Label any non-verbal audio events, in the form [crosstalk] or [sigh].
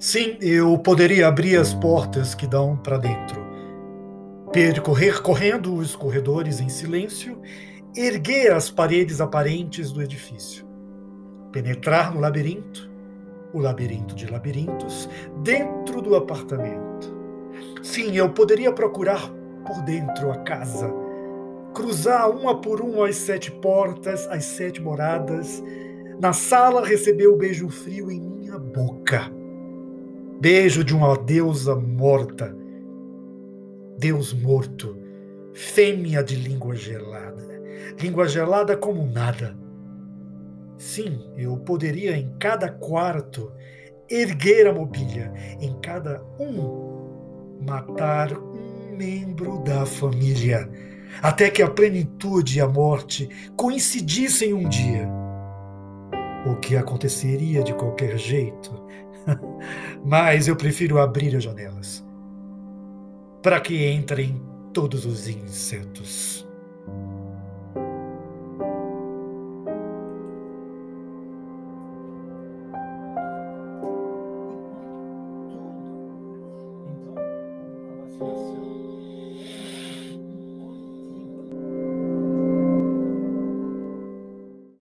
Sim, eu poderia abrir as portas que dão para dentro, percorrer correndo os corredores em silêncio, erguer as paredes aparentes do edifício, penetrar no labirinto, o labirinto de labirintos, dentro do apartamento. Sim, eu poderia procurar por dentro a casa, cruzar uma por uma as sete portas, as sete moradas, na sala receber o beijo frio em minha boca Beijo de uma deusa morta, Deus morto, fêmea de língua gelada, língua gelada como nada. Sim, eu poderia em cada quarto erguer a mobília, em cada um matar um membro da família, até que a plenitude e a morte coincidissem um dia. O que aconteceria de qualquer jeito [laughs] Mas eu prefiro abrir as janelas para que entrem todos os insetos. Então, a vacinação